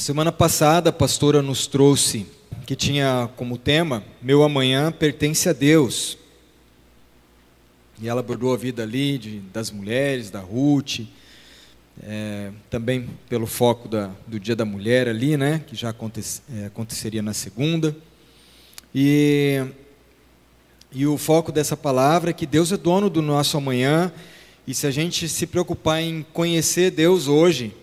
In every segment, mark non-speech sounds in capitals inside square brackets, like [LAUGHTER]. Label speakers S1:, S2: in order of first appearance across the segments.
S1: Semana passada a pastora nos trouxe que tinha como tema Meu amanhã pertence a Deus. E ela abordou a vida ali de, das mulheres, da Ruth, é, também pelo foco da, do Dia da Mulher ali, né, que já aconte, é, aconteceria na segunda. E, e o foco dessa palavra é que Deus é dono do nosso amanhã, e se a gente se preocupar em conhecer Deus hoje,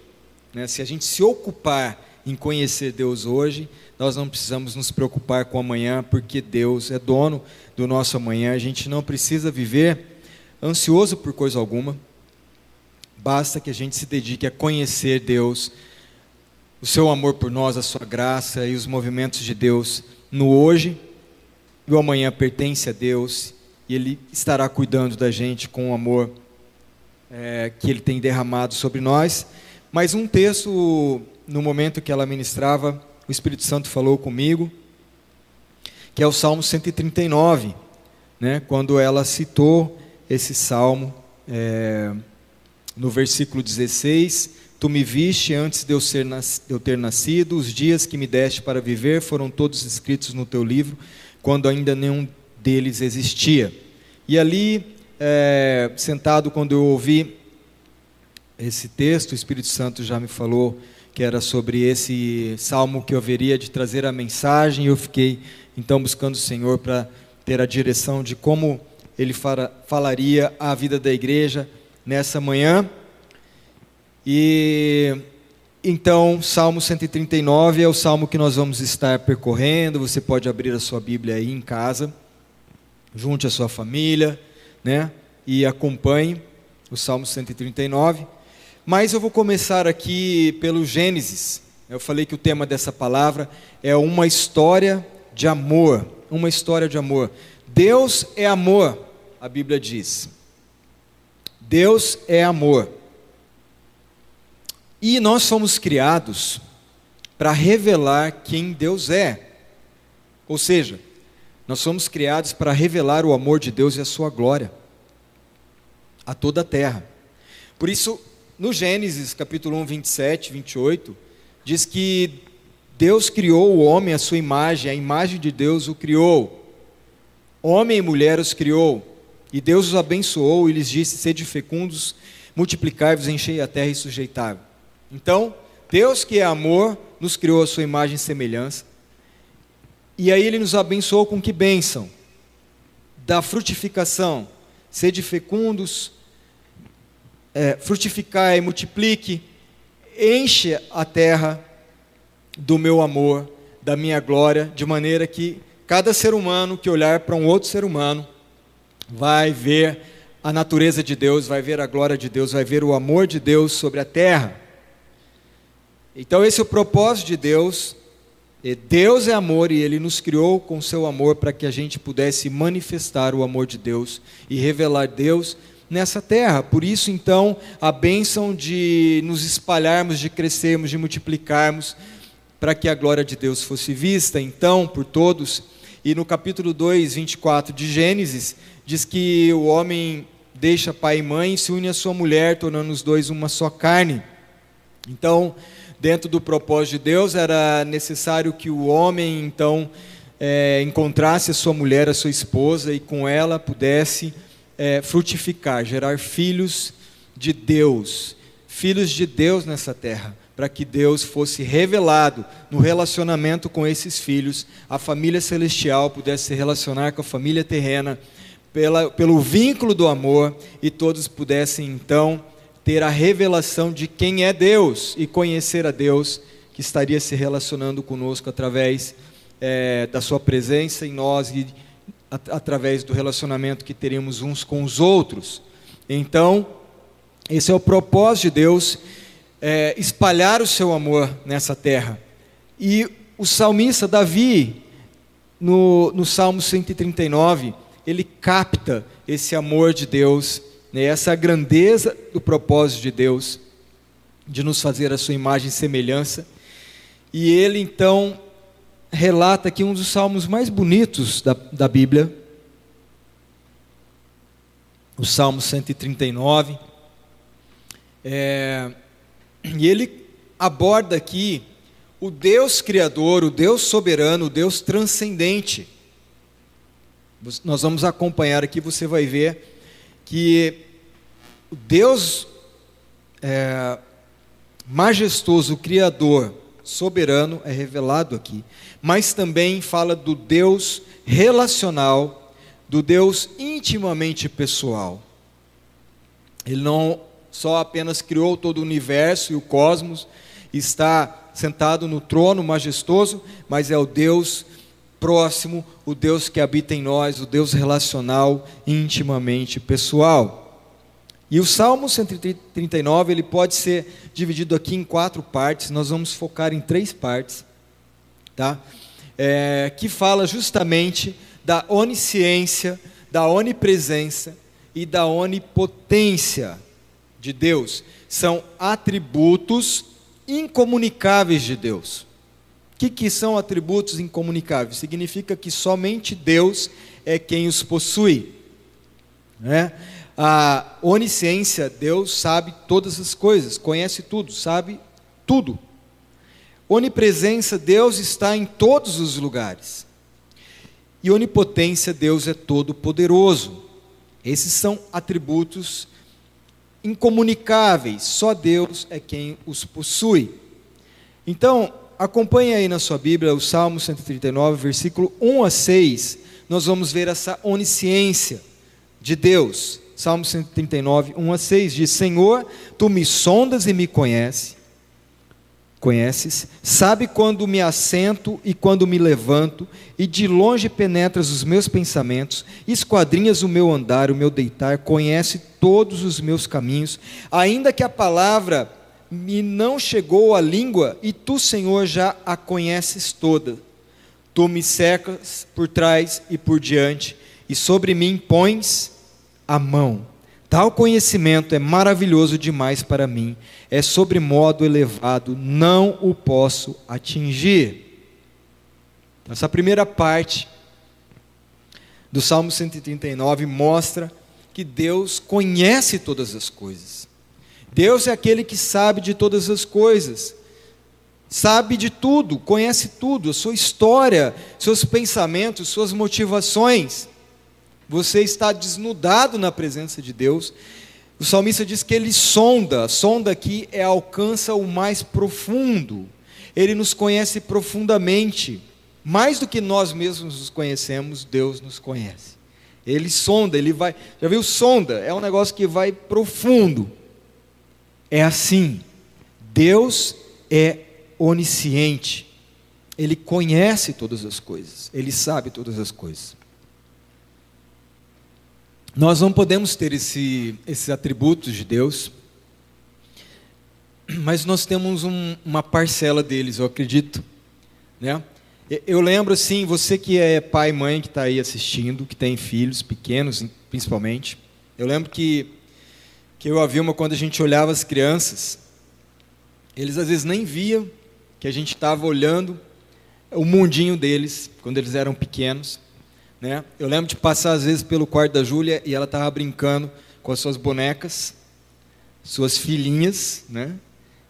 S1: né, se a gente se ocupar em conhecer Deus hoje, nós não precisamos nos preocupar com amanhã, porque Deus é dono do nosso amanhã. A gente não precisa viver ansioso por coisa alguma. Basta que a gente se dedique a conhecer Deus, o seu amor por nós, a sua graça e os movimentos de Deus no hoje. E o amanhã pertence a Deus e Ele estará cuidando da gente com o amor é, que Ele tem derramado sobre nós. Mas um texto no momento que ela ministrava, o Espírito Santo falou comigo, que é o Salmo 139, né, quando ela citou esse salmo é, no versículo 16: Tu me viste antes de eu, ser, de eu ter nascido, os dias que me deste para viver foram todos escritos no teu livro, quando ainda nenhum deles existia. E ali, é, sentado, quando eu ouvi esse texto, o Espírito Santo já me falou que era sobre esse salmo que eu haveria de trazer a mensagem, eu fiquei então buscando o Senhor para ter a direção de como ele falaria a vida da igreja nessa manhã. E então, Salmo 139 é o salmo que nós vamos estar percorrendo. Você pode abrir a sua Bíblia aí em casa, junte a sua família, né? E acompanhe o Salmo 139. Mas eu vou começar aqui pelo Gênesis. Eu falei que o tema dessa palavra é uma história de amor. Uma história de amor. Deus é amor, a Bíblia diz. Deus é amor. E nós somos criados para revelar quem Deus é. Ou seja, nós somos criados para revelar o amor de Deus e a sua glória a toda a terra. Por isso, no Gênesis, capítulo 1, 27, 28, diz que Deus criou o homem à sua imagem, a imagem de Deus o criou. Homem e mulher os criou. E Deus os abençoou e lhes disse: Sede fecundos, multiplicai-vos, enchei a terra e sujeitai Então, Deus que é amor, nos criou a sua imagem e semelhança. E aí ele nos abençoou com que bênção? Da frutificação. Sede fecundos, é, frutificai, multiplique, enche a terra do meu amor, da minha glória, de maneira que cada ser humano que olhar para um outro ser humano vai ver a natureza de Deus, vai ver a glória de Deus, vai ver o amor de Deus sobre a terra. Então, esse é o propósito de Deus. Deus é amor e Ele nos criou com seu amor para que a gente pudesse manifestar o amor de Deus e revelar Deus nessa terra. Por isso, então, a bênção de nos espalharmos, de crescermos, de multiplicarmos, para que a glória de Deus fosse vista, então, por todos. E no capítulo 2, 24 de Gênesis, diz que o homem deixa pai e mãe e se une à sua mulher, tornando os dois uma só carne. Então, dentro do propósito de Deus, era necessário que o homem, então, é, encontrasse a sua mulher, a sua esposa, e com ela pudesse é, frutificar, gerar filhos de Deus, filhos de Deus nessa terra, para que Deus fosse revelado no relacionamento com esses filhos, a família celestial pudesse se relacionar com a família terrena, pela, pelo vínculo do amor, e todos pudessem então ter a revelação de quem é Deus e conhecer a Deus, que estaria se relacionando conosco através é, da Sua presença em nós e através do relacionamento que teríamos uns com os outros. Então, esse é o propósito de Deus, é, espalhar o seu amor nessa terra. E o salmista Davi, no, no Salmo 139, ele capta esse amor de Deus, né, essa grandeza do propósito de Deus, de nos fazer a sua imagem e semelhança. E ele então relata aqui um dos salmos mais bonitos da, da Bíblia, o Salmo 139. É, e ele aborda aqui o Deus criador, o Deus soberano, o Deus transcendente. Nós vamos acompanhar aqui, você vai ver que o Deus é, majestoso, Criador, soberano, é revelado aqui, mas também fala do Deus relacional, do Deus intimamente pessoal. Ele não só apenas criou todo o universo e o cosmos, está sentado no trono majestoso, mas é o Deus próximo, o Deus que habita em nós, o Deus relacional, intimamente pessoal. E o Salmo 139, ele pode ser dividido aqui em quatro partes, nós vamos focar em três partes, tá? É, que fala justamente da onisciência, da onipresença e da onipotência de Deus. São atributos incomunicáveis de Deus. O que, que são atributos incomunicáveis? Significa que somente Deus é quem os possui. Né? A onisciência, Deus sabe todas as coisas, conhece tudo, sabe tudo. Onipresença, Deus está em todos os lugares. E onipotência, Deus é todo poderoso. Esses são atributos incomunicáveis, só Deus é quem os possui. Então, acompanhe aí na sua Bíblia o Salmo 139, versículo 1 a 6. Nós vamos ver essa onisciência de Deus. Salmo 139, 1 a 6 diz: Senhor, tu me sondas e me conheces, conheces, sabe quando me assento e quando me levanto, e de longe penetras os meus pensamentos, esquadrinhas o meu andar, o meu deitar, conhece todos os meus caminhos, ainda que a palavra me não chegou à língua, e tu, Senhor, já a conheces toda. Tu me secas por trás e por diante, e sobre mim pões a mão. Tal conhecimento é maravilhoso demais para mim, é sobre modo elevado, não o posso atingir. Essa primeira parte do Salmo 139 mostra que Deus conhece todas as coisas. Deus é aquele que sabe de todas as coisas, sabe de tudo, conhece tudo, a sua história, seus pensamentos, suas motivações. Você está desnudado na presença de Deus. O salmista diz que ele sonda, sonda aqui é alcança o mais profundo. Ele nos conhece profundamente, mais do que nós mesmos nos conhecemos, Deus nos conhece. Ele sonda, ele vai, já viu sonda? É um negócio que vai profundo é assim. Deus é onisciente. Ele conhece todas as coisas. Ele sabe todas as coisas. Nós não podemos ter esse, esses atributos de Deus, mas nós temos um, uma parcela deles, eu acredito. Né? Eu lembro assim, você que é pai e mãe que está aí assistindo, que tem filhos pequenos principalmente, eu lembro que que eu e a Vilma, quando a gente olhava as crianças, eles às vezes nem viam que a gente estava olhando o mundinho deles, quando eles eram pequenos. Né? Eu lembro de passar às vezes pelo quarto da Júlia e ela estava brincando com as suas bonecas, suas filhinhas, né?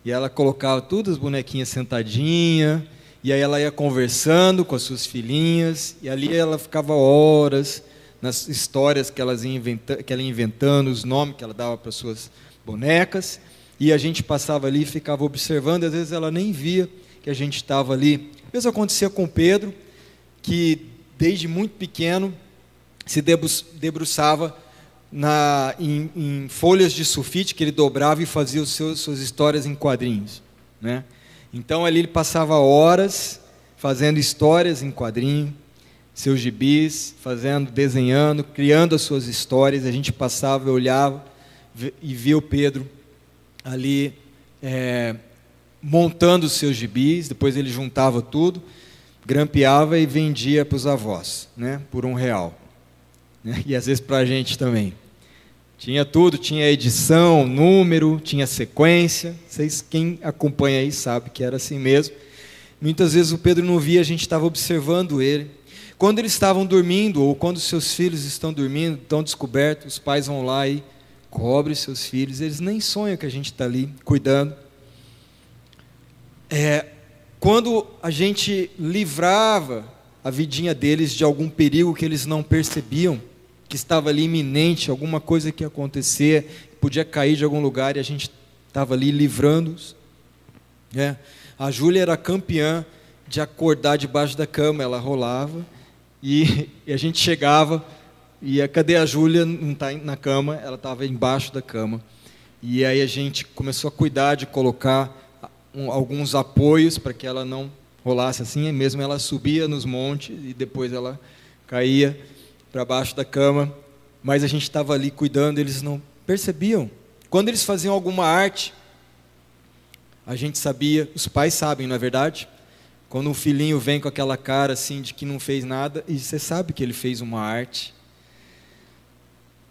S1: E ela colocava todas as bonequinhas sentadinha, e aí ela ia conversando com as suas filhinhas, e ali ela ficava horas nas histórias que, elas inventa, que ela ia inventando, os nomes que ela dava para suas bonecas, e a gente passava ali e ficava observando, às vezes ela nem via que a gente estava ali. Vezes acontecia com Pedro, que desde muito pequeno se debruçava na, em, em, folhas de sulfite que ele dobrava e fazia os seus, suas histórias em quadrinhos. Né? Então ali ele passava horas fazendo histórias em quadrinho, seus gibis, fazendo, desenhando, criando as suas histórias. A gente passava, olhava e via o Pedro ali é, montando os seus gibis. Depois ele juntava tudo, grampeava e vendia para os avós, né, por um real. Né, e às vezes para a gente também. Tinha tudo, tinha edição, número, tinha sequência. Vocês, quem acompanha aí sabe que era assim mesmo. Muitas vezes o Pedro não via, a gente estava observando ele. Quando eles estavam dormindo, ou quando seus filhos estão dormindo, estão descobertos, os pais vão lá e cobrem seus filhos, eles nem sonham que a gente está ali cuidando. É, quando a gente livrava a vidinha deles de algum perigo que eles não percebiam, que estava ali iminente, alguma coisa que ia acontecer, podia cair de algum lugar e a gente estava ali livrando-os. É. A Júlia era campeã de acordar debaixo da cama, ela rolava e, e a gente chegava e a, cadê a Júlia? Não está na cama, ela estava embaixo da cama. E aí a gente começou a cuidar de colocar um, alguns apoios para que ela não rolasse assim, mesmo ela subia nos montes e depois ela caía para baixo da cama, mas a gente estava ali cuidando, eles não percebiam. Quando eles faziam alguma arte, a gente sabia, os pais sabem, não é verdade? Quando um filhinho vem com aquela cara assim de que não fez nada, e você sabe que ele fez uma arte.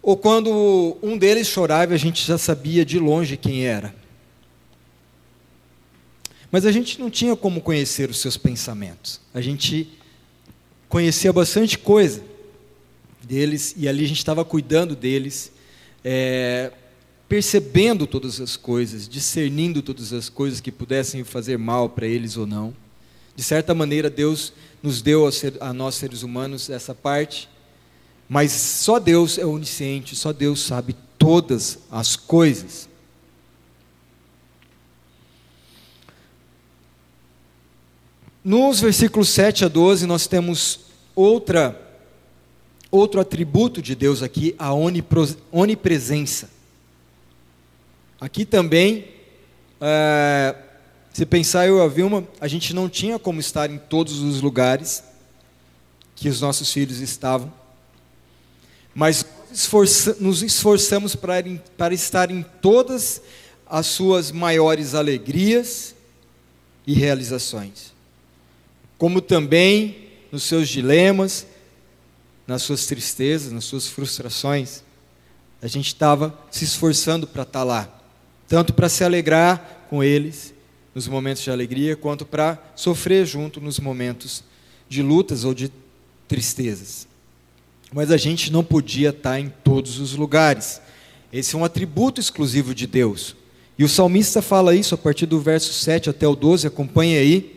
S1: Ou quando um deles chorava, a gente já sabia de longe quem era. Mas a gente não tinha como conhecer os seus pensamentos. A gente conhecia bastante coisa deles e ali a gente estava cuidando deles, é, percebendo todas as coisas, discernindo todas as coisas que pudessem fazer mal para eles ou não. De certa maneira, Deus nos deu a, ser, a nós seres humanos essa parte, mas só Deus é onisciente, só Deus sabe todas as coisas. Nos versículos 7 a 12, nós temos outra, outro atributo de Deus aqui, a onipresença. Aqui também, é, se pensar eu e a Vilma, a gente não tinha como estar em todos os lugares que os nossos filhos estavam, mas nos esforçamos para, para estar em todas as suas maiores alegrias e realizações como também nos seus dilemas, nas suas tristezas, nas suas frustrações. A gente estava se esforçando para estar lá, tanto para se alegrar com eles nos momentos de alegria, quanto para sofrer junto nos momentos de lutas ou de tristezas. Mas a gente não podia estar em todos os lugares. Esse é um atributo exclusivo de Deus. E o salmista fala isso a partir do verso 7 até o 12, acompanhe aí.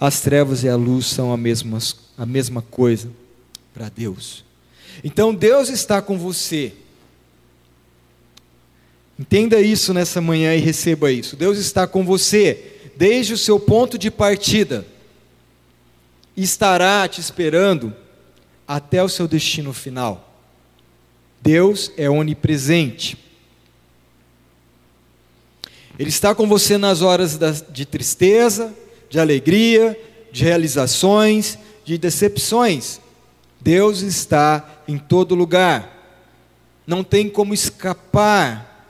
S1: As trevas e a luz são a mesma, a mesma coisa para Deus. Então Deus está com você. Entenda isso nessa manhã e receba isso. Deus está com você desde o seu ponto de partida. Estará te esperando até o seu destino final. Deus é onipresente. Ele está com você nas horas de tristeza, de alegria, de realizações, de decepções. Deus está em todo lugar. Não tem como escapar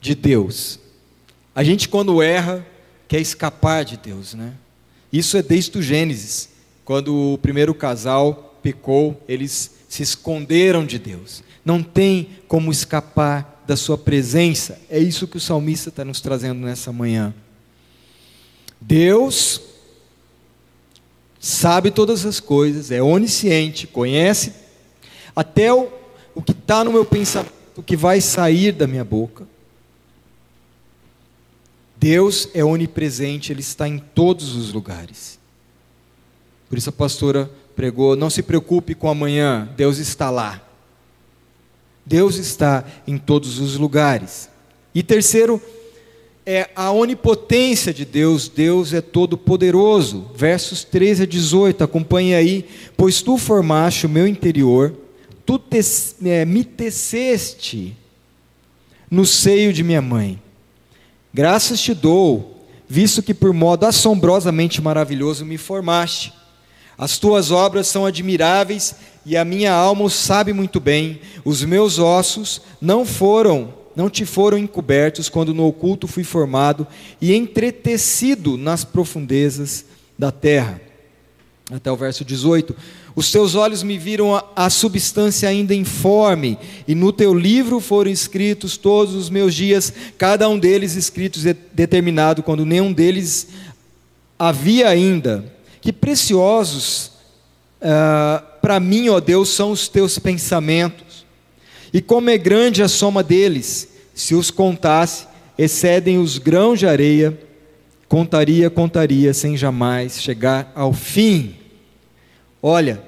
S1: de Deus. A gente, quando erra, quer escapar de Deus, né? Isso é desde o Gênesis. Quando o primeiro casal pecou, eles se esconderam de Deus. Não tem como escapar da sua presença. É isso que o salmista está nos trazendo nessa manhã. Deus sabe todas as coisas, é onisciente, conhece até o, o que está no meu pensamento, o que vai sair da minha boca. Deus é onipresente, Ele está em todos os lugares. Por isso a pastora pregou: não se preocupe com amanhã, Deus está lá. Deus está em todos os lugares. E terceiro, é a onipotência de Deus, Deus é todo poderoso. Versos 13 a 18, acompanhe aí. Pois tu formaste o meu interior, tu te, é, me teceste no seio de minha mãe. Graças te dou, visto que por modo assombrosamente maravilhoso me formaste. As tuas obras são admiráveis e a minha alma o sabe muito bem. Os meus ossos não foram não te foram encobertos quando no oculto fui formado e entretecido nas profundezas da terra. Até o verso 18. Os teus olhos me viram a, a, substância ainda informe, e no teu livro foram escritos todos os meus dias, cada um deles escritos de, determinado, quando nenhum deles havia ainda. Que preciosos uh, para mim, ó Deus, são os teus pensamentos, e como é grande a soma deles, se os contasse, excedem os grãos de areia, contaria, contaria, sem jamais chegar ao fim. Olha,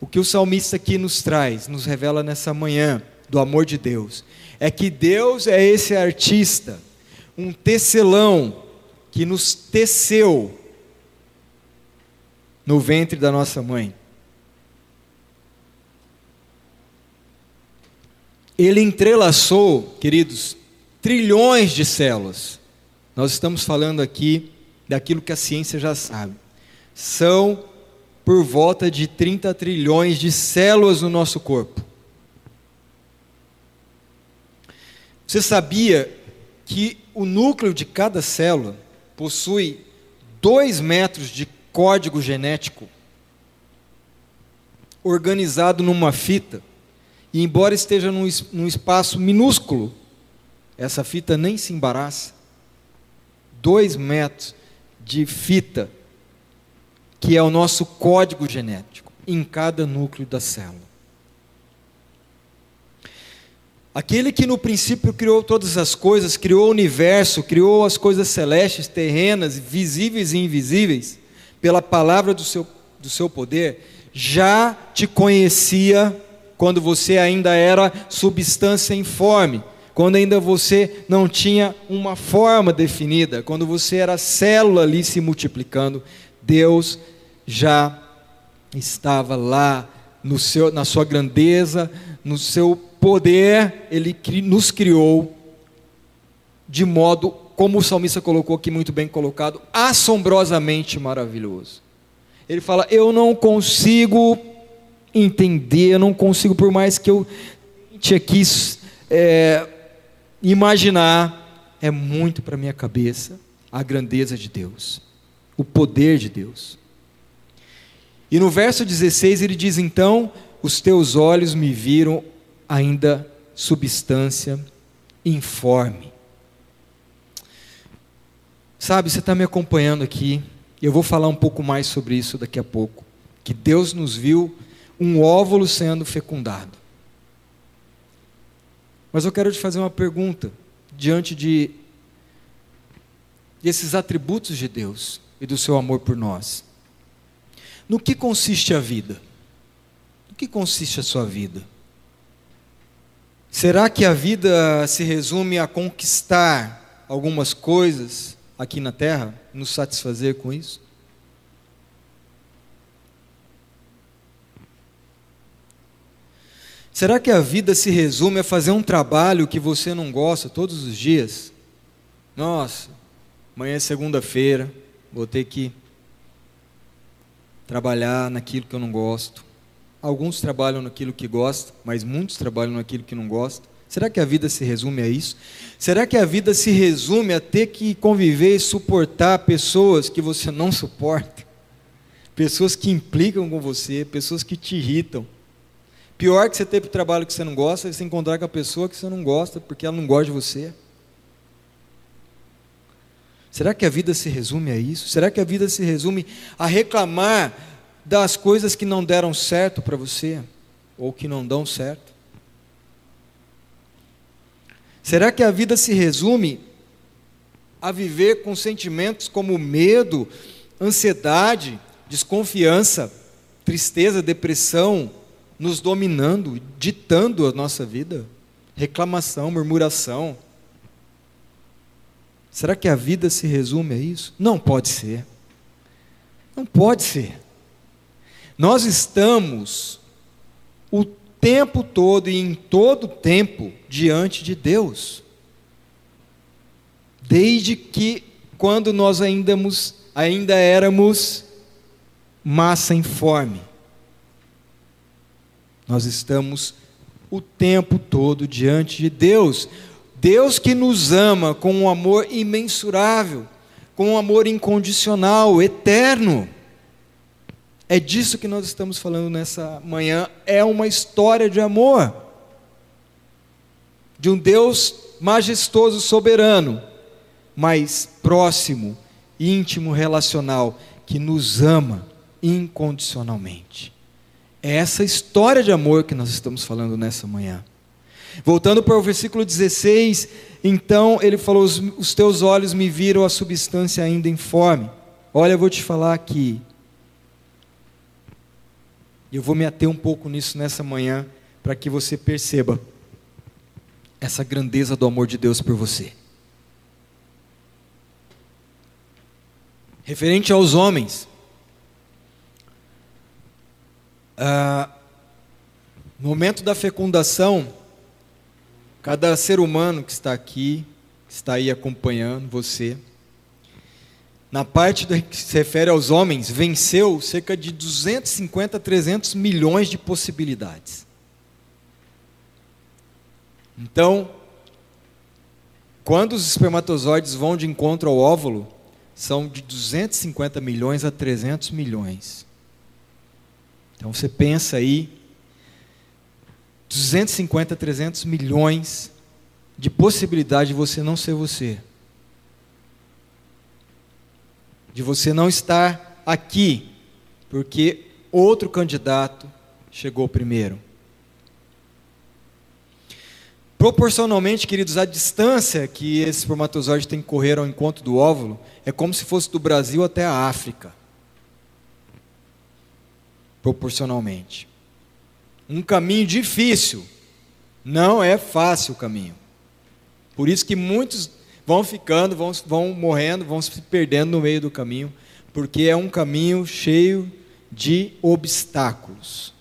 S1: o que o salmista aqui nos traz, nos revela nessa manhã, do amor de Deus, é que Deus é esse artista, um tecelão, que nos teceu no ventre da nossa mãe. Ele entrelaçou, queridos, trilhões de células. Nós estamos falando aqui daquilo que a ciência já sabe. São por volta de 30 trilhões de células no nosso corpo. Você sabia que o núcleo de cada célula possui 2 metros de código genético organizado numa fita? E embora esteja num, num espaço minúsculo, essa fita nem se embaraça. Dois metros de fita, que é o nosso código genético, em cada núcleo da célula. Aquele que no princípio criou todas as coisas, criou o universo, criou as coisas celestes, terrenas, visíveis e invisíveis, pela palavra do seu, do seu poder, já te conhecia quando você ainda era substância informe, quando ainda você não tinha uma forma definida, quando você era célula ali se multiplicando, Deus já estava lá no seu, na sua grandeza, no seu poder, Ele nos criou de modo, como o salmista colocou aqui muito bem colocado, assombrosamente maravilhoso. Ele fala: Eu não consigo entender, eu não consigo, por mais que eu tente aqui é, imaginar, é muito para minha cabeça a grandeza de Deus, o poder de Deus. E no verso 16 ele diz: Então, os teus olhos me viram ainda substância informe. Sabe, você está me acompanhando aqui, eu vou falar um pouco mais sobre isso daqui a pouco. Que Deus nos viu um óvulo sendo fecundado. Mas eu quero te fazer uma pergunta diante de desses atributos de Deus e do seu amor por nós. No que consiste a vida? No que consiste a sua vida? Será que a vida se resume a conquistar algumas coisas aqui na terra, nos satisfazer com isso? Será que a vida se resume a fazer um trabalho que você não gosta todos os dias? Nossa, amanhã é segunda-feira, vou ter que trabalhar naquilo que eu não gosto. Alguns trabalham naquilo que gostam, mas muitos trabalham naquilo que não gostam. Será que a vida se resume a isso? Será que a vida se resume a ter que conviver e suportar pessoas que você não suporta? Pessoas que implicam com você, pessoas que te irritam, Pior que você ter trabalho que você não gosta é você encontrar com a pessoa que você não gosta, porque ela não gosta de você. Será que a vida se resume a isso? Será que a vida se resume a reclamar das coisas que não deram certo para você? Ou que não dão certo? Será que a vida se resume a viver com sentimentos como medo, ansiedade, desconfiança, tristeza, depressão, nos dominando, ditando a nossa vida? Reclamação, murmuração. Será que a vida se resume a isso? Não pode ser. Não pode ser. Nós estamos o tempo todo e em todo tempo diante de Deus. Desde que quando nós ainda, ainda éramos massa informe. Nós estamos o tempo todo diante de Deus. Deus que nos ama com um amor imensurável, com um amor incondicional, eterno. É disso que nós estamos falando nessa manhã. É uma história de amor. De um Deus majestoso, soberano, mas próximo, íntimo, relacional, que nos ama incondicionalmente. É essa história de amor que nós estamos falando nessa manhã. Voltando para o versículo 16, então ele falou: Os, os teus olhos me viram a substância ainda informe. Olha, eu vou te falar aqui. Eu vou me ater um pouco nisso nessa manhã, para que você perceba essa grandeza do amor de Deus por você. Referente aos homens, ah, no momento da fecundação, cada ser humano que está aqui, que está aí acompanhando você, na parte que se refere aos homens, venceu cerca de 250 a 300 milhões de possibilidades. Então, quando os espermatozoides vão de encontro ao óvulo, são de 250 milhões a 300 milhões. Então você pensa aí, 250 a 300 milhões de possibilidade de você não ser você. De você não estar aqui, porque outro candidato chegou primeiro. Proporcionalmente, queridos, a distância que esse espermatozoide tem que correr ao encontro do óvulo é como se fosse do Brasil até a África. Proporcionalmente. Um caminho difícil. Não é fácil o caminho. Por isso que muitos vão ficando, vão, vão morrendo, vão se perdendo no meio do caminho, porque é um caminho cheio de obstáculos.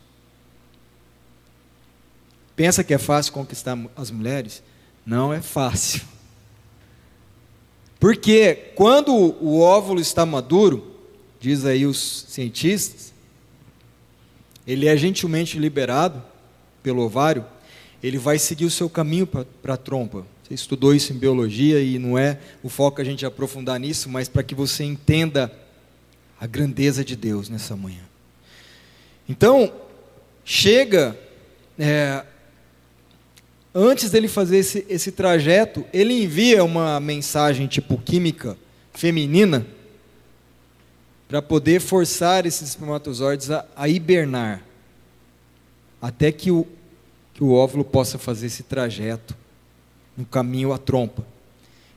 S1: Pensa que é fácil conquistar as mulheres? Não é fácil. Porque quando o óvulo está maduro, diz aí os cientistas, ele é gentilmente liberado pelo ovário, ele vai seguir o seu caminho para a trompa. Você estudou isso em biologia e não é o foco a gente aprofundar nisso, mas para que você entenda a grandeza de Deus nessa manhã. Então, chega é, antes dele fazer esse, esse trajeto, ele envia uma mensagem tipo química feminina para poder forçar esses espermatozoides a, a, hibernar, até que o, que o óvulo possa fazer esse trajeto no caminho à trompa.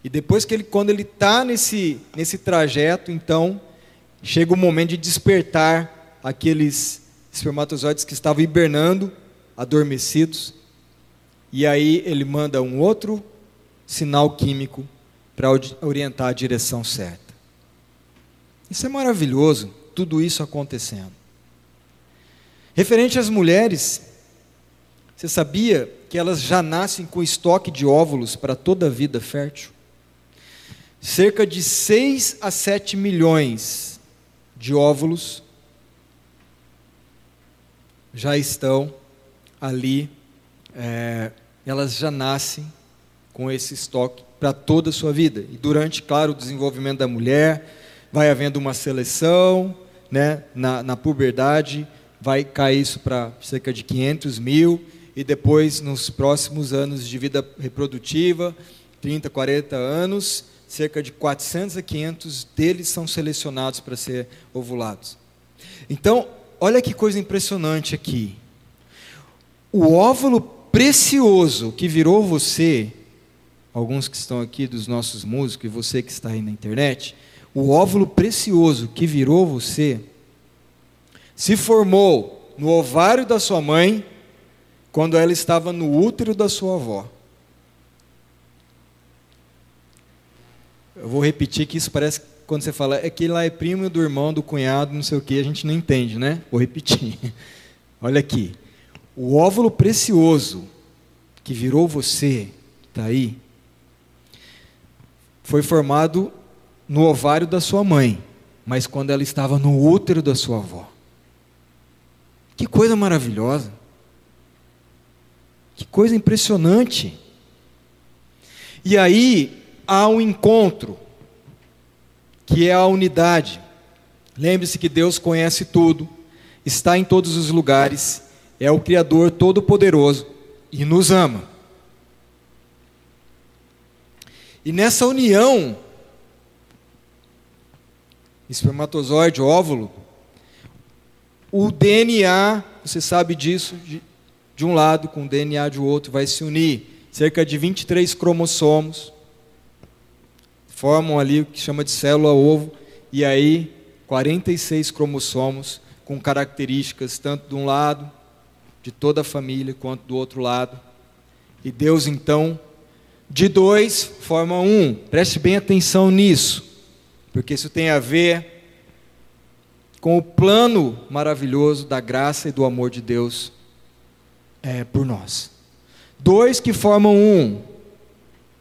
S1: E depois que ele, quando ele está nesse, nesse trajeto, então chega o momento de despertar aqueles espermatozoides que estavam hibernando, adormecidos, e aí ele manda um outro sinal químico para orientar a direção certa. Isso é maravilhoso, tudo isso acontecendo. Referente às mulheres, você sabia que elas já nascem com estoque de óvulos para toda a vida fértil? Cerca de 6 a 7 milhões de óvulos já estão ali é, elas já nascem com esse estoque para toda a sua vida. E durante, claro, o desenvolvimento da mulher, vai havendo uma seleção, né, na, na puberdade, vai cair isso para cerca de 500 mil, e depois, nos próximos anos de vida reprodutiva, 30, 40 anos, cerca de 400 a 500 deles são selecionados para ser ovulados. Então, olha que coisa impressionante aqui. O óvulo precioso que virou você, alguns que estão aqui dos nossos músicos e você que está aí na internet, o óvulo precioso que virou você, se formou no ovário da sua mãe, quando ela estava no útero da sua avó. Eu vou repetir que isso parece quando você fala, é que lá é primo do irmão, do cunhado, não sei o que, a gente não entende, né? Vou repetir. [LAUGHS] Olha aqui. O óvulo precioso que virou você, está aí, foi formado no ovário da sua mãe, mas quando ela estava no útero da sua avó. Que coisa maravilhosa. Que coisa impressionante. E aí há um encontro, que é a unidade. Lembre-se que Deus conhece tudo, está em todos os lugares, é o Criador Todo-Poderoso e nos ama. E nessa união, espermatozoide, óvulo, o DNA, você sabe disso, de, de um lado com o DNA de outro, vai se unir. Cerca de 23 cromossomos formam ali o que chama de célula ovo, e aí 46 cromossomos com características tanto de um lado, de toda a família, quanto do outro lado. E Deus então, de dois, forma um. Preste bem atenção nisso, porque isso tem a ver com o plano maravilhoso da graça e do amor de Deus é, por nós. Dois que formam um,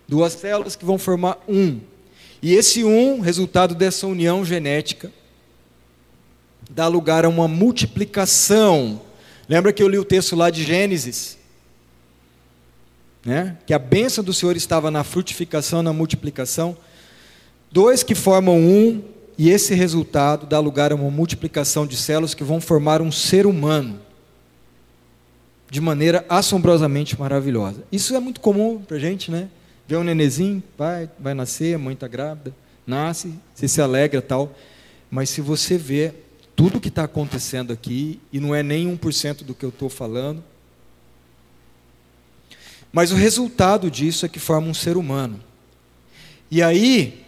S1: duas células que vão formar um. E esse um, resultado dessa união genética, dá lugar a uma multiplicação. Lembra que eu li o texto lá de Gênesis? Né? Que a bênção do Senhor estava na frutificação, na multiplicação. Dois que formam um, e esse resultado dá lugar a uma multiplicação de células que vão formar um ser humano de maneira assombrosamente maravilhosa. Isso é muito comum para a gente, né? Ver um nenezinho, vai, vai nascer, a mãe está grávida, nasce, você se alegra tal. Mas se você vê tudo que está acontecendo aqui, e não é nem 1% do que eu estou falando, mas o resultado disso é que forma um ser humano. E aí,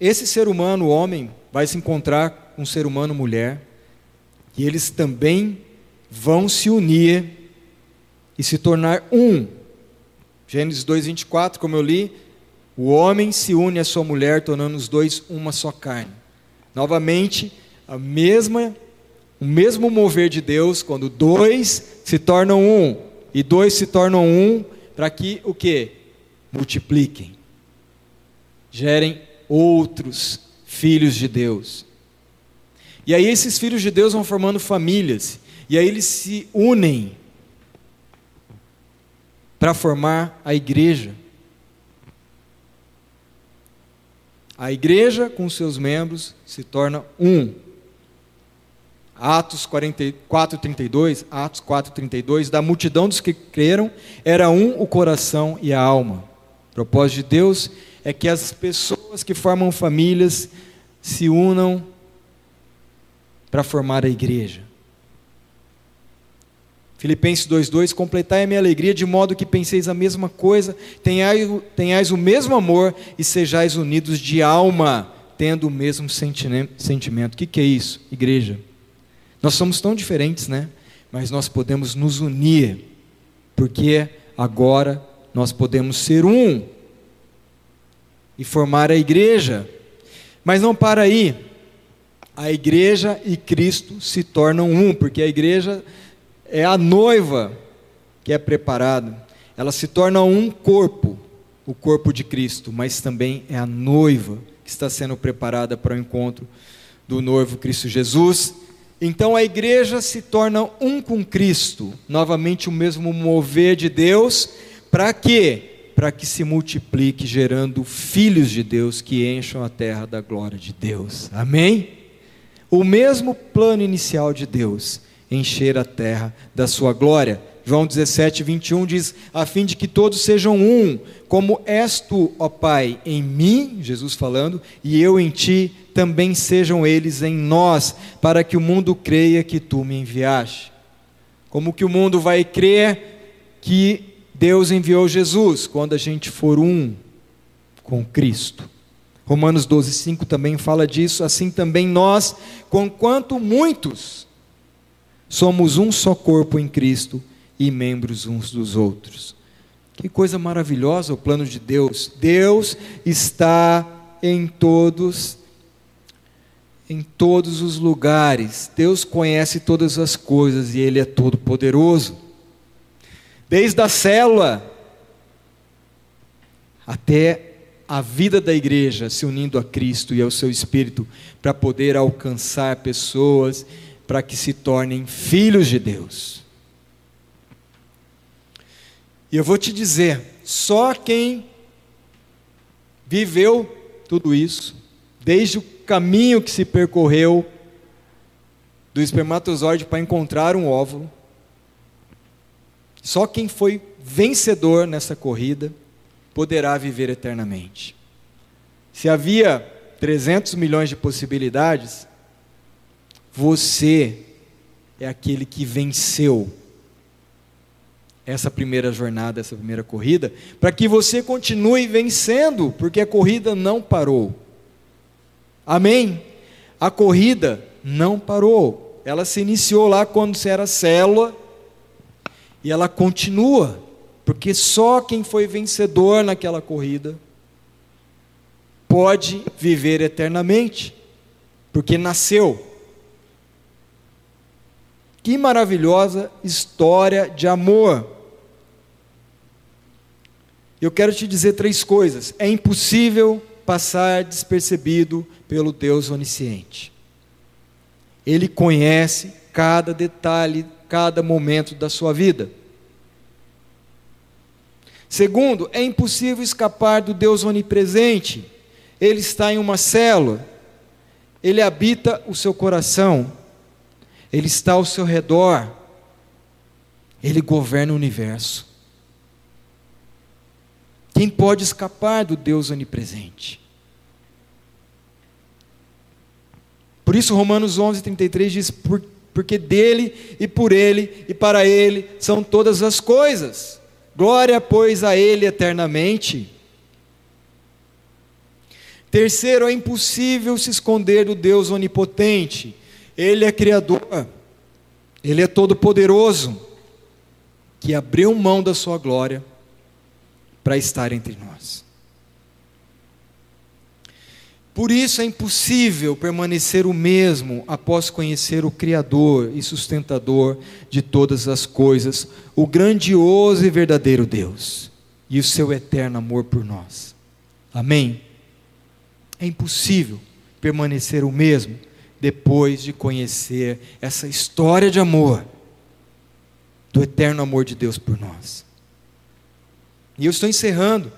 S1: esse ser humano, homem, vai se encontrar com um ser humano, mulher, e eles também vão se unir e se tornar um. Gênesis 2:24, como eu li, o homem se une à sua mulher, tornando os dois uma só carne. Novamente, a mesma, o mesmo mover de Deus, quando dois se tornam um e dois se tornam um, para que o que? Multipliquem, gerem outros filhos de Deus. E aí esses filhos de Deus vão formando famílias, e aí eles se unem para formar a igreja. A igreja com seus membros se torna um. Atos 4:32, Atos 4:32, da multidão dos que creram, era um o coração e a alma. Propósito de Deus é que as pessoas que formam famílias se unam para formar a igreja. Filipenses 2,2: Completai a minha alegria de modo que penseis a mesma coisa, tenhais, tenhais o mesmo amor e sejais unidos de alma, tendo o mesmo sentimento. O que, que é isso, igreja? Nós somos tão diferentes, né? Mas nós podemos nos unir, porque agora nós podemos ser um e formar a igreja. Mas não para aí. A igreja e Cristo se tornam um, porque a igreja é a noiva que é preparada. Ela se torna um corpo, o corpo de Cristo, mas também é a noiva que está sendo preparada para o encontro do noivo Cristo Jesus. Então a igreja se torna um com Cristo, novamente o mesmo mover de Deus, para quê? Para que se multiplique, gerando filhos de Deus que encham a terra da glória de Deus. Amém? O mesmo plano inicial de Deus, encher a terra da sua glória. João 17, 21 diz: a fim de que todos sejam um, como és tu, ó Pai, em mim, Jesus falando, e eu em ti, também sejam eles em nós, para que o mundo creia que tu me enviaste. Como que o mundo vai crer que Deus enviou Jesus? Quando a gente for um com Cristo. Romanos 12, 5 também fala disso, assim também nós, conquanto muitos, somos um só corpo em Cristo e membros uns dos outros. Que coisa maravilhosa o plano de Deus. Deus está em todos em todos os lugares. Deus conhece todas as coisas e ele é todo poderoso. Desde a célula até a vida da igreja se unindo a Cristo e ao seu espírito para poder alcançar pessoas para que se tornem filhos de Deus. E eu vou te dizer, só quem viveu tudo isso, desde o caminho que se percorreu do espermatozoide para encontrar um óvulo. Só quem foi vencedor nessa corrida poderá viver eternamente. Se havia 300 milhões de possibilidades, você é aquele que venceu essa primeira jornada, essa primeira corrida, para que você continue vencendo, porque a corrida não parou. Amém? A corrida não parou. Ela se iniciou lá quando você era célula e ela continua, porque só quem foi vencedor naquela corrida pode viver eternamente, porque nasceu. Que maravilhosa história de amor. Eu quero te dizer três coisas. É impossível passar despercebido pelo Deus onisciente. Ele conhece cada detalhe, cada momento da sua vida. Segundo, é impossível escapar do Deus onipresente. Ele está em uma célula, ele habita o seu coração, ele está ao seu redor, ele governa o universo. Quem pode escapar do Deus onipresente? Por isso, Romanos 11, 33 diz: por, Porque dele e por ele e para ele são todas as coisas. Glória, pois, a ele eternamente. Terceiro, é impossível se esconder do Deus onipotente. Ele é Criador, Ele é todo-poderoso, que abriu mão da sua glória para estar entre nós. Por isso é impossível permanecer o mesmo após conhecer o Criador e sustentador de todas as coisas, o grandioso e verdadeiro Deus, e o seu eterno amor por nós. Amém? É impossível permanecer o mesmo depois de conhecer essa história de amor, do eterno amor de Deus por nós. E eu estou encerrando.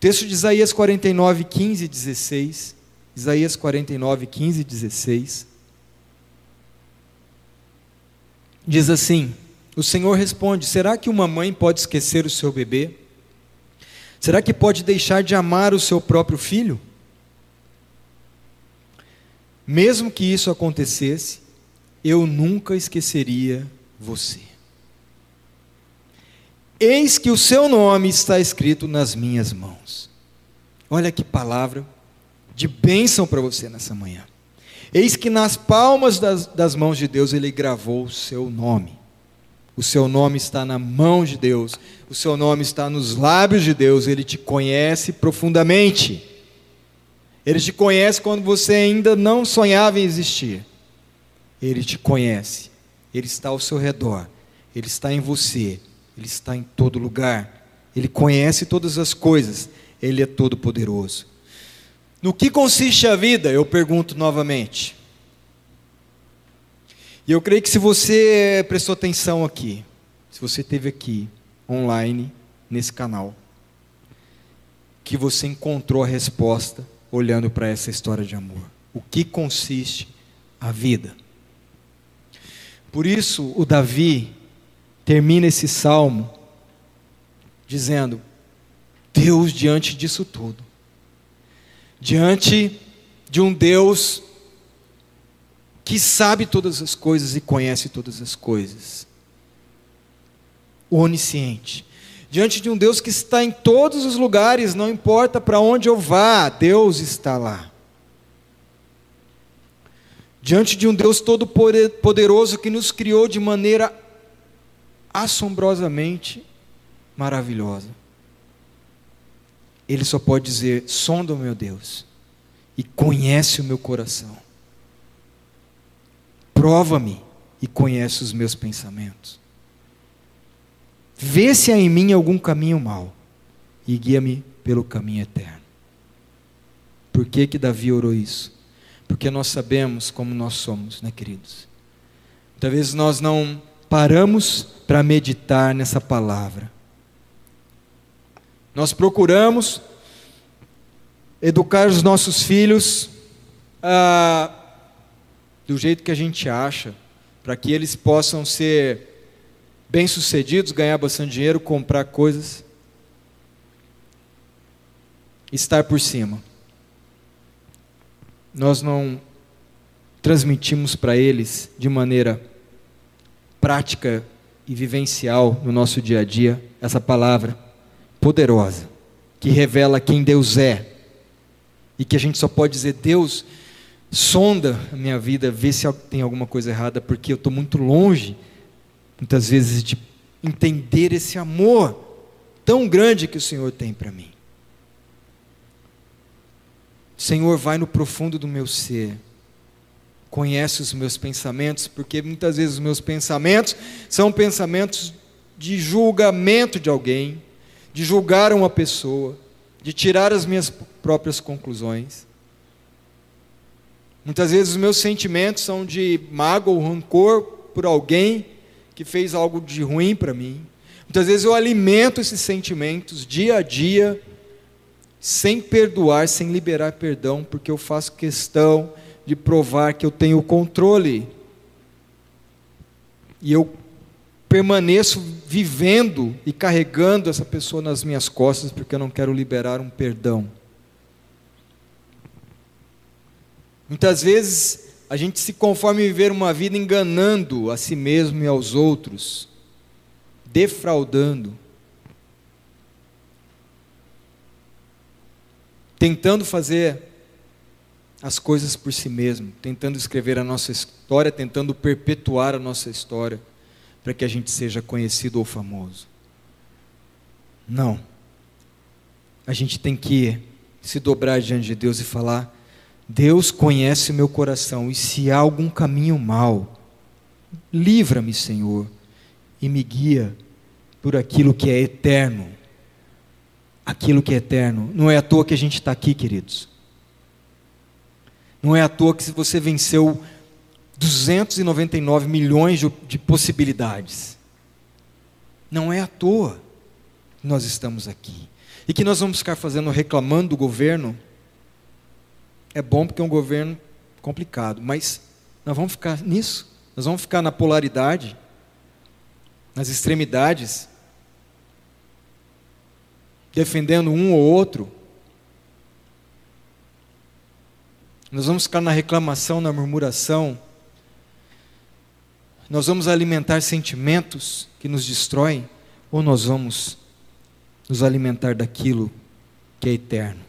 S1: Texto de Isaías 49, 15 e 16. Isaías 49, 15 e 16. Diz assim: O Senhor responde: Será que uma mãe pode esquecer o seu bebê? Será que pode deixar de amar o seu próprio filho? Mesmo que isso acontecesse, eu nunca esqueceria você. Eis que o seu nome está escrito nas minhas mãos. Olha que palavra de bênção para você nessa manhã. Eis que nas palmas das, das mãos de Deus ele gravou o seu nome. O seu nome está na mão de Deus, o seu nome está nos lábios de Deus, ele te conhece profundamente. Ele te conhece quando você ainda não sonhava em existir. Ele te conhece, ele está ao seu redor, ele está em você, ele está em todo lugar. Ele conhece todas as coisas. Ele é todo poderoso. No que consiste a vida? Eu pergunto novamente. E eu creio que se você prestou atenção aqui, se você esteve aqui online nesse canal, que você encontrou a resposta olhando para essa história de amor. O que consiste a vida? Por isso, o Davi, termina esse salmo dizendo: Deus, diante disso tudo, diante de um Deus que sabe todas as coisas e conhece todas as coisas, o onisciente, diante de um Deus que está em todos os lugares, não importa para onde eu vá, Deus está lá. Diante de um Deus todo-poderoso que nos criou de maneira assombrosamente maravilhosa. Ele só pode dizer: sonda o meu Deus e conhece o meu coração. Prova-me e conhece os meus pensamentos. Vê se há em mim algum caminho mau e guia-me pelo caminho eterno. Por que que Davi orou isso? Porque nós sabemos como nós somos, né, queridos? Talvez nós não paramos para meditar nessa palavra. Nós procuramos educar os nossos filhos a do jeito que a gente acha, para que eles possam ser bem-sucedidos, ganhar bastante dinheiro, comprar coisas, estar por cima. Nós não transmitimos para eles de maneira prática e vivencial no nosso dia a dia essa palavra poderosa que revela quem Deus é e que a gente só pode dizer Deus sonda a minha vida, vê se tem alguma coisa errada, porque eu estou muito longe, muitas vezes, de entender esse amor tão grande que o Senhor tem para mim. Senhor, vai no profundo do meu ser, conhece os meus pensamentos, porque muitas vezes os meus pensamentos são pensamentos de julgamento de alguém, de julgar uma pessoa, de tirar as minhas próprias conclusões. Muitas vezes os meus sentimentos são de mágoa ou rancor por alguém que fez algo de ruim para mim. Muitas vezes eu alimento esses sentimentos dia a dia, sem perdoar, sem liberar perdão, porque eu faço questão de provar que eu tenho controle. E eu permaneço vivendo e carregando essa pessoa nas minhas costas, porque eu não quero liberar um perdão. Muitas vezes a gente se conforma em viver uma vida enganando a si mesmo e aos outros, defraudando, tentando fazer as coisas por si mesmo, tentando escrever a nossa história, tentando perpetuar a nossa história, para que a gente seja conhecido ou famoso. Não. A gente tem que se dobrar diante de Deus e falar: Deus conhece o meu coração, e se há algum caminho mau, livra-me, Senhor, e me guia por aquilo que é eterno. Aquilo que é eterno. Não é à toa que a gente está aqui, queridos. Não é à toa que você venceu 299 milhões de, de possibilidades. Não é à toa que nós estamos aqui. E que nós vamos ficar fazendo reclamando do governo é bom porque é um governo complicado, mas nós vamos ficar nisso, nós vamos ficar na polaridade, nas extremidades, defendendo um ou outro. Nós vamos ficar na reclamação, na murmuração. Nós vamos alimentar sentimentos que nos destroem, ou nós vamos nos alimentar daquilo que é eterno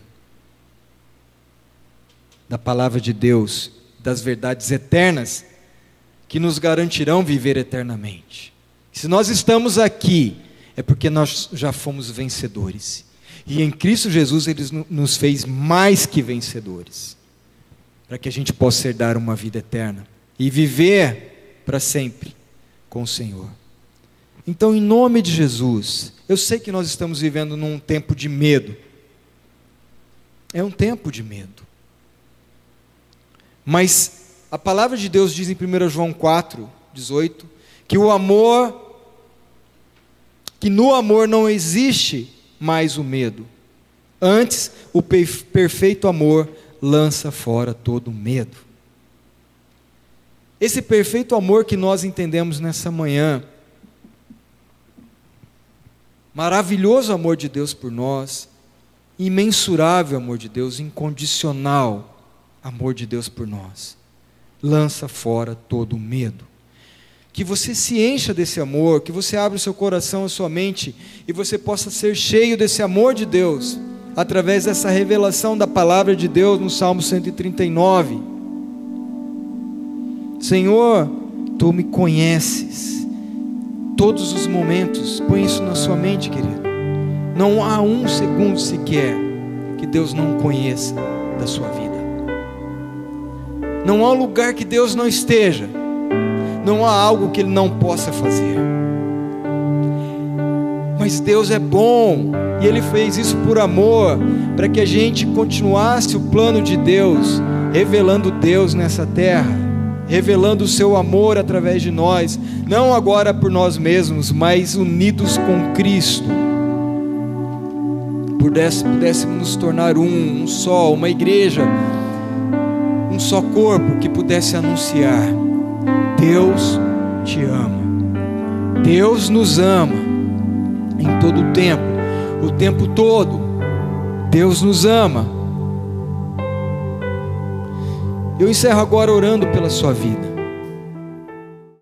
S1: da palavra de Deus, das verdades eternas que nos garantirão viver eternamente. Se nós estamos aqui, é porque nós já fomos vencedores. E em Cristo Jesus ele nos fez mais que vencedores, para que a gente possa herdar uma vida eterna e viver para sempre com o Senhor. Então, em nome de Jesus, eu sei que nós estamos vivendo num tempo de medo. É um tempo de medo. Mas a palavra de Deus diz em 1 João 4, 18, que o amor, que no amor não existe mais o medo. Antes, o perfeito amor lança fora todo medo. Esse perfeito amor que nós entendemos nessa manhã, maravilhoso amor de Deus por nós, imensurável amor de Deus, incondicional, amor de Deus por nós. Lança fora todo medo. Que você se encha desse amor, que você abra o seu coração, a sua mente e você possa ser cheio desse amor de Deus, através dessa revelação da palavra de Deus no Salmo 139. Senhor, tu me conheces todos os momentos, põe isso na sua mente, querido. Não há um segundo sequer que Deus não conheça da sua vida. Não há lugar que Deus não esteja. Não há algo que Ele não possa fazer. Mas Deus é bom e Ele fez isso por amor, para que a gente continuasse o plano de Deus, revelando Deus nessa terra, revelando o Seu amor através de nós, não agora por nós mesmos, mas unidos com Cristo. Pudéssemos nos tornar um, um só, uma igreja um só corpo que pudesse anunciar: Deus te ama. Deus nos ama em todo o tempo, o tempo todo. Deus nos ama. Eu encerro agora orando pela sua vida.